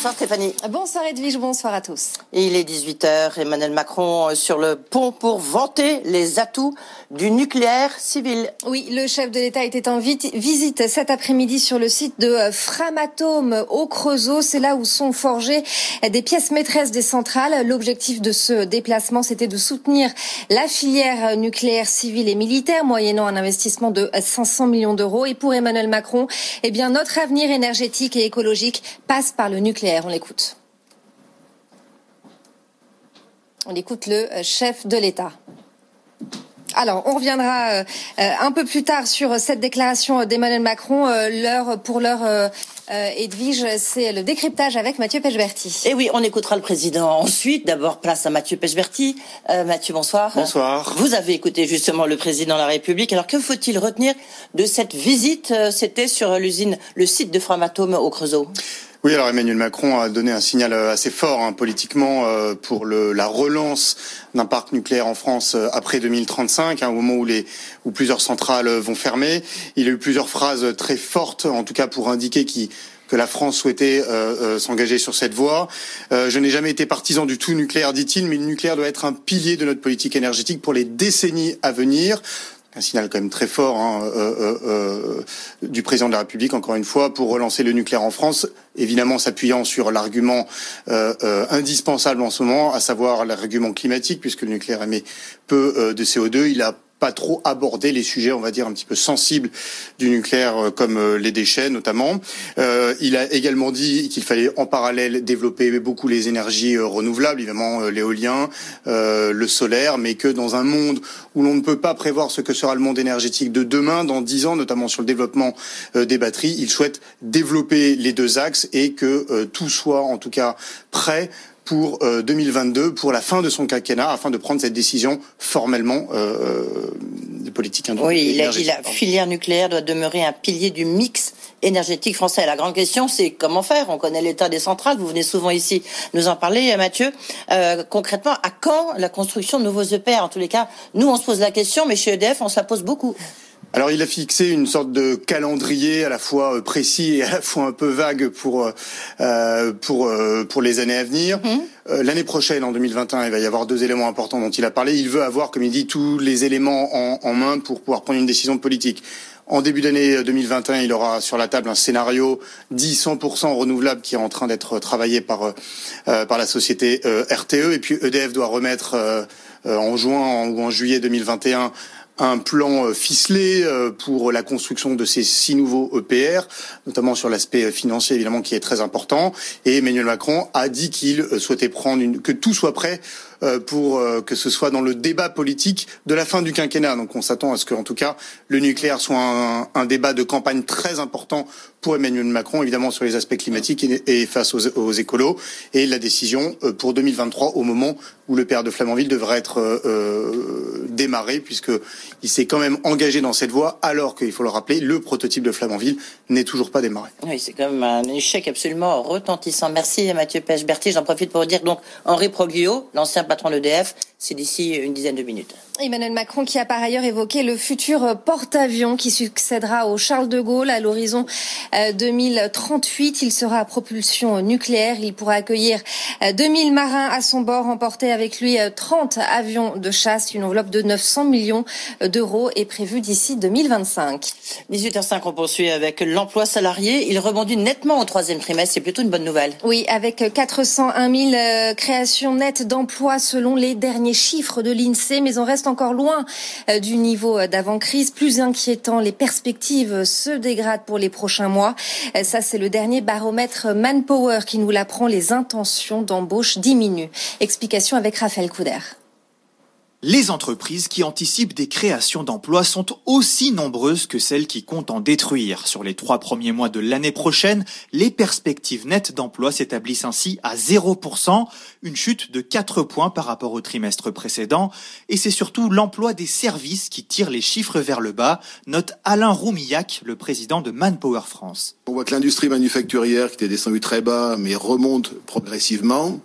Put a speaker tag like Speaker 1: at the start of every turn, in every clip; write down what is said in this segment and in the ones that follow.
Speaker 1: Bonsoir Stéphanie.
Speaker 2: Bonsoir Edwige, bonsoir à tous.
Speaker 1: Il est 18h, Emmanuel Macron euh, sur le pont pour vanter les atouts du nucléaire civil.
Speaker 2: Oui, le chef de l'État était en visite cet après-midi sur le site de euh, Framatome au Creusot. C'est là où sont forgées des pièces maîtresses des centrales. L'objectif de ce déplacement, c'était de soutenir la filière nucléaire civile et militaire, moyennant un investissement de 500 millions d'euros. Et pour Emmanuel Macron, eh bien, notre avenir énergétique et écologique passe par le nucléaire. On l'écoute. On écoute le euh, chef de l'État. Alors, on reviendra euh, euh, un peu plus tard sur cette déclaration d'Emmanuel Macron. l'heure pour l'heure, Edwige, c'est le décryptage avec Mathieu Pechberti.
Speaker 1: Et oui, on écoutera le président ensuite. D'abord, place à Mathieu Pechberti. Mathieu, bonsoir.
Speaker 3: Bonsoir.
Speaker 1: Vous avez écouté justement le président de la République. Alors, que faut-il retenir de cette visite C'était sur l'usine, le site de Framatome au Creusot?
Speaker 3: Oui, alors Emmanuel Macron a donné un signal euh, assez fort hein, politiquement euh, pour le, la relance d'un parc nucléaire en France euh, après 2035, hein, au moment où, les, où plusieurs centrales vont fermer. Il a eu plusieurs phrases très fortes, en tout cas pour indiquer que la France souhaitait s'engager sur cette voie. je n'ai jamais été partisan du tout nucléaire, dit-il, mais le nucléaire doit être un pilier de notre politique énergétique pour les décennies à venir un signal quand même très fort hein, euh, euh, euh, du président de la République, encore une fois, pour relancer le nucléaire en France, évidemment s'appuyant sur l'argument indispensable en ce moment, à savoir l'argument climatique, puisque le nucléaire émet peu de CO2. Il a pas trop abordé les sujets, on va dire, un petit peu sensibles du nucléaire, euh, comme euh, les déchets notamment. Euh, il a également dit qu'il fallait en parallèle développer beaucoup les énergies renouvelables, évidemment l'éolien, le solaire, mais que dans un monde où l'on ne peut pas prévoir ce que sera le monde énergétique de demain, dans dix ans, notamment sur le développement des batteries, il souhaite développer les deux axes et que tout soit en tout cas prêt pour 2022, euh, pour la fin de son quinquennat, afin de prendre cette décision formellement euh, euh de politique
Speaker 1: industrielle. Oui, il a dit la filière nucléaire doit demeurer un pilier du mix énergétique français. La grande question, c'est comment faire? On connaît l'état des centrales. Vous venez souvent ici nous en parler, Mathieu. Euh, concrètement, à quand la construction de nouveaux EPR En tous les cas, nous, on se pose la question, mais chez EDF, on se la pose beaucoup.
Speaker 3: Alors il a fixé une sorte de calendrier à la fois euh, précis et à la fois un peu vague pour euh, euh pour euh, pour les années à venir. Mhm. L'année prochaine, en 2021, il va y avoir deux éléments importants dont il a parlé. Il veut avoir, comme il dit, tous les éléments en, en main pour pouvoir prendre une décision politique. En début d'année 2021, il aura sur la table un scénario dit 100% renouvelable qui est en train d'être travaillé par euh, par la société RTE. Et puis EDF doit remettre en juin ou en juillet 2021 un plan euh, ficelé euh, pour la construction de ces six nouveaux EPR, notamment sur l'aspect financier évidemment qui est très important. Et Emmanuel Macron a dit qu'il euh, souhaitait prendre une, que tout soit prêt euh, pour euh, que ce soit dans le débat politique de la fin du quinquennat. Donc on s'attend à ce que, en tout cas, le nucléaire soit un, débat de campagne très important pour Emmanuel Macron, évidemment sur les aspects climatiques et, face aux, écolos, et la décision euh, pour 2023 au moment où le père de Flamanville devrait être euh, démarré, puisqu'il s'est quand même engagé dans cette voie, alors qu'il faut le rappeler, le prototype de Flamanville n'est toujours pas démarré.
Speaker 1: Oui, c'est quand même un échec absolument retentissant. Merci Mathieu Pêche-Berthier. J'en profite pour dire donc Henri Proglio, l'ancien patron de l'EDF. C'est d'ici une dizaine de minutes.
Speaker 2: Emmanuel Macron qui a par ailleurs évoqué le futur porte-avions qui succédera au Charles de Gaulle à l'horizon 2038. Euh, Il sera à propulsion nucléaire. Il pourra accueillir 2000 euh, marins à son bord, emporter avec lui 30 euh, avions de chasse. Une enveloppe de 900 millions d'euros est prévue d'ici 2025.
Speaker 1: 18h05, on poursuit avec l'emploi salarié. Il rebondit nettement au troisième trimestre. C'est plutôt une bonne nouvelle.
Speaker 2: Oui, avec 401 000 créations nettes d'emplois selon les derniers chiffres de l'INSEE, mais on reste encore loin euh, du niveau euh, d'avant-crise. Plus inquiétant, les perspectives se dégradent pour les prochains mois. Euh, ça, c'est le dernier baromètre Manpower qui nous l'apprend. Les intentions d'embauche diminuent. Explication avec Raphaël Couder.
Speaker 4: Les entreprises qui anticipent des créations d'emplois sont aussi nombreuses que celles qui comptent en détruire. Sur les trois premiers mois de l'année prochaine, les perspectives nettes d'emploi s'établissent ainsi à 0%, une chute de 4 points par rapport au trimestre précédent. Et c'est surtout l'emploi des services qui tire les chiffres vers le bas, note Alain Roumillac, le président de Manpower France.
Speaker 5: On voit que l'industrie manufacturière qui était descendue très bas, mais remonte progressivement.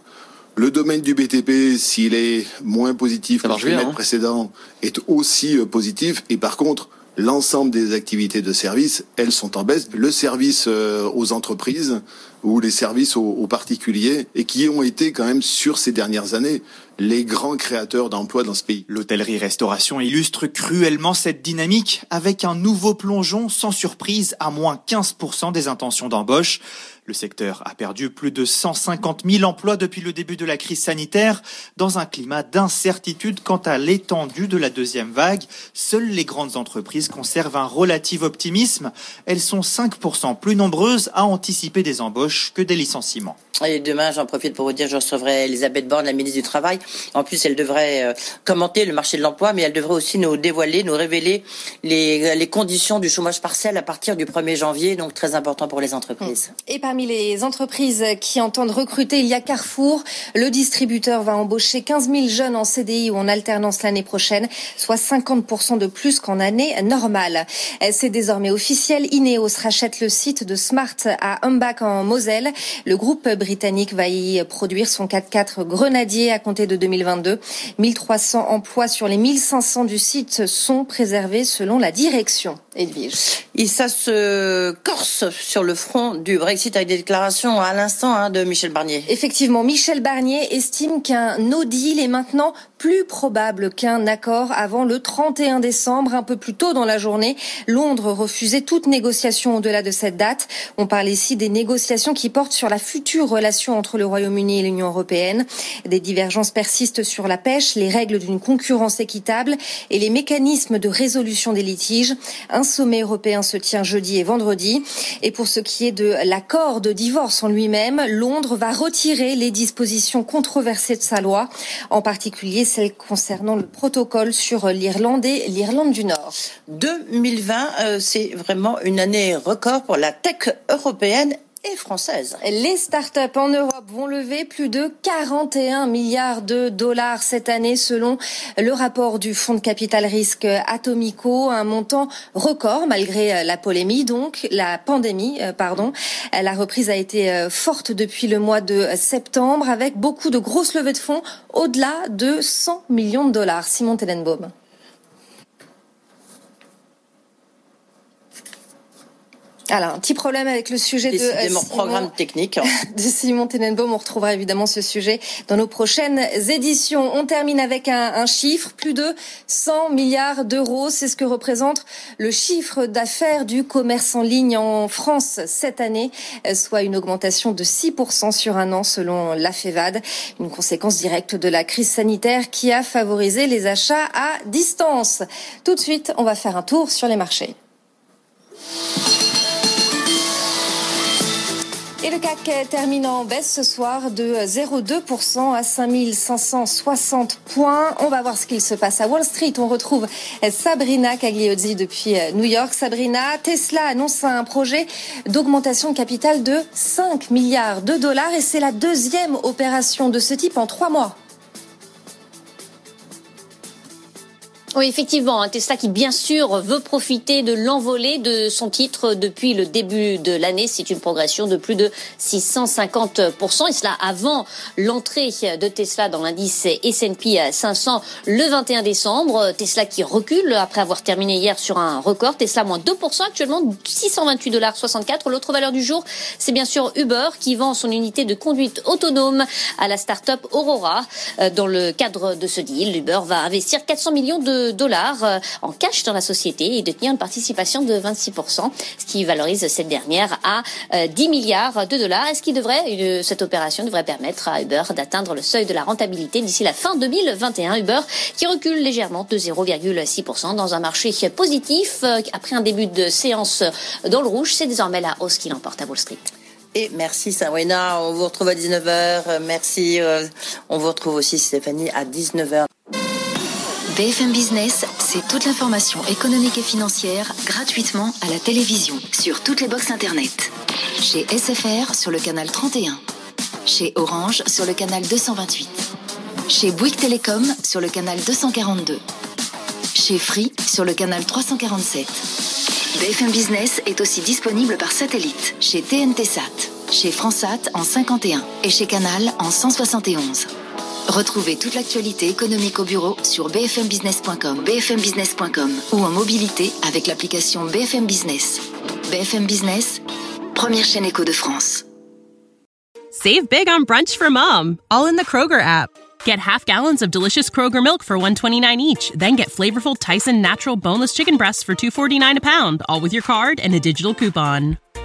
Speaker 5: Le domaine du BTP, s'il est moins positif que le trimestre hein. précédent, est aussi euh, positif. Et par contre, l'ensemble des activités de service, elles sont en baisse. Le service euh, aux entreprises ou les services aux, particuliers et qui ont été quand même sur ces dernières années les grands créateurs d'emplois dans ce pays.
Speaker 4: L'hôtellerie-restauration illustre cruellement cette dynamique avec un nouveau plongeon sans surprise à moins 15% des intentions d'embauche. Le secteur a perdu plus de 150 000 emplois depuis le début de la crise sanitaire dans un climat d'incertitude quant à l'étendue de la deuxième vague. Seules les grandes entreprises conservent un relatif optimisme. Elles sont 5% plus nombreuses à anticiper des embauches que des licenciements.
Speaker 1: Et demain, j'en profite pour vous dire, je recevrai Elisabeth Borne, la ministre du Travail. En plus, elle devrait euh, commenter le marché de l'emploi, mais elle devrait aussi nous dévoiler, nous révéler les, les, conditions du chômage partiel à partir du 1er janvier, donc très important pour les entreprises.
Speaker 2: Et parmi les entreprises qui entendent recruter, il y a Carrefour. Le distributeur va embaucher 15 000 jeunes en CDI ou en alternance l'année prochaine, soit 50% de plus qu'en année normale. C'est désormais officiel. Ineos rachète le site de Smart à Humbach en Moselle. Le groupe britannique va y produire son 4x4 Grenadier à compter de 2022. 1300 emplois sur les 1500 du site sont préservés selon la direction. Edwige.
Speaker 1: Et ça se corse sur le front du Brexit avec des déclarations à l'instant hein, de Michel Barnier.
Speaker 2: Effectivement, Michel Barnier estime qu'un no deal est maintenant plus probable qu'un accord avant le 31 décembre, un peu plus tôt dans la journée. Londres refusait toute négociation au-delà de cette date. On parle ici des négociations qui portent sur la future relation entre le Royaume-Uni et l'Union européenne. Des divergences persistent sur la pêche, les règles d'une concurrence équitable et les mécanismes de résolution des litiges. Un sommet européen se tient jeudi et vendredi. Et pour ce qui est de l'accord de divorce en lui-même, Londres va retirer les dispositions controversées de sa loi, en particulier celle concernant le protocole sur l'Irlande et l'Irlande du Nord.
Speaker 1: 2020, euh, c'est vraiment une année record pour la tech européenne et française.
Speaker 2: Les startups en Europe vont lever plus de 41 milliards de dollars cette année selon le rapport du fonds de capital risque Atomico, un montant record malgré la polémique donc, la pandémie euh, pardon. La reprise a été euh, forte depuis le mois de septembre avec beaucoup de grosses levées de fonds au-delà de 100 millions de dollars. Simon Tellenbaum. Alors, un petit problème avec le sujet de
Speaker 1: euh, Simon, programme technique.
Speaker 2: de Simon Tenenbaum. On retrouvera évidemment ce sujet dans nos prochaines éditions. On termine avec un, un chiffre, plus de 100 milliards d'euros. C'est ce que représente le chiffre d'affaires du commerce en ligne en France cette année, euh, soit une augmentation de 6% sur un an selon la FEVAD, une conséquence directe de la crise sanitaire qui a favorisé les achats à distance. Tout de suite, on va faire un tour sur les marchés. Et le CAC termine en baisse ce soir de 0,2% à 5560 points. On va voir ce qu'il se passe à Wall Street. On retrouve Sabrina Cagliozzi depuis New York. Sabrina, Tesla annonce un projet d'augmentation de capital de 5 milliards de dollars et c'est la deuxième opération de ce type en trois mois.
Speaker 6: Oui, effectivement, un Tesla qui bien sûr veut profiter de l'envolée de son titre depuis le début de l'année. C'est une progression de plus de 650%, et cela avant l'entrée de Tesla dans l'indice S&P 500 le 21 décembre. Tesla qui recule après avoir terminé hier sur un record. Tesla moins 2% actuellement, 628 dollars 64. L'autre valeur du jour, c'est bien sûr Uber qui vend son unité de conduite autonome à la start-up Aurora. Euh, dans le cadre de ce deal, Uber va investir 400 millions de dollars euh, en cash dans la société et de tenir une participation de 26%, ce qui valorise cette dernière à 10 euh, milliards de dollars, ce qui devrait, cette opération devrait permettre à Uber d'atteindre le seuil de la rentabilité d'ici la fin 2021. Uber qui recule légèrement de 0,6% dans un marché positif euh, après un début de séance dans le rouge. C'est désormais la hausse qui l'emporte à Wall Street.
Speaker 1: Et merci Sawena, on vous retrouve à 19h. Merci. On vous retrouve aussi Stéphanie à 19h.
Speaker 7: BFM Business, c'est toute l'information économique et financière gratuitement à la télévision sur toutes les boxes Internet. Chez SFR sur le canal 31. Chez Orange sur le canal 228. Chez Bouygues Télécom sur le canal 242. Chez Free sur le canal 347. BFM Business est aussi disponible par satellite chez TNT Sat, chez Fransat en 51 et chez Canal en 171. Retrouvez toute l'actualité économique au bureau sur bfmbusiness.com, bfmbusiness.com ou en mobilité avec l'application BFM Business. BFM Business, première chaîne éco de France.
Speaker 8: Save big on brunch for mom, all in the Kroger app. Get half gallons of delicious Kroger milk for 1.29 each, then get flavorful Tyson natural boneless chicken breasts for 2.49 a pound, all with your card and a digital coupon.